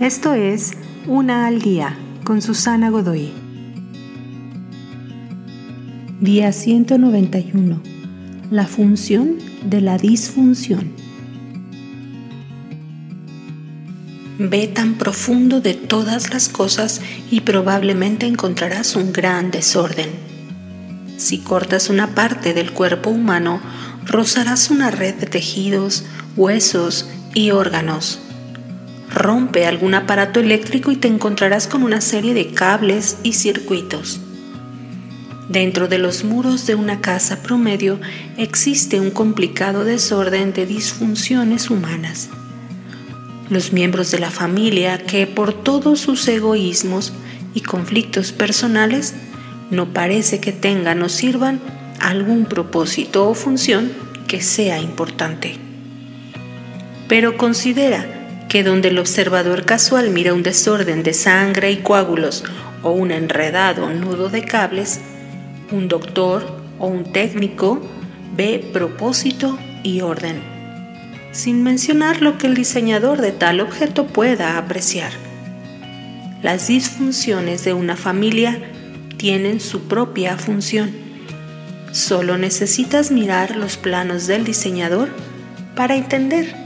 Esto es Una al Día con Susana Godoy. Día 191. La función de la disfunción. Ve tan profundo de todas las cosas y probablemente encontrarás un gran desorden. Si cortas una parte del cuerpo humano, rozarás una red de tejidos, huesos y órganos Rompe algún aparato eléctrico y te encontrarás con una serie de cables y circuitos. Dentro de los muros de una casa promedio existe un complicado desorden de disfunciones humanas. Los miembros de la familia que por todos sus egoísmos y conflictos personales no parece que tengan o sirvan algún propósito o función que sea importante. Pero considera que donde el observador casual mira un desorden de sangre y coágulos o un enredado nudo de cables, un doctor o un técnico ve propósito y orden, sin mencionar lo que el diseñador de tal objeto pueda apreciar. Las disfunciones de una familia tienen su propia función. Solo necesitas mirar los planos del diseñador para entender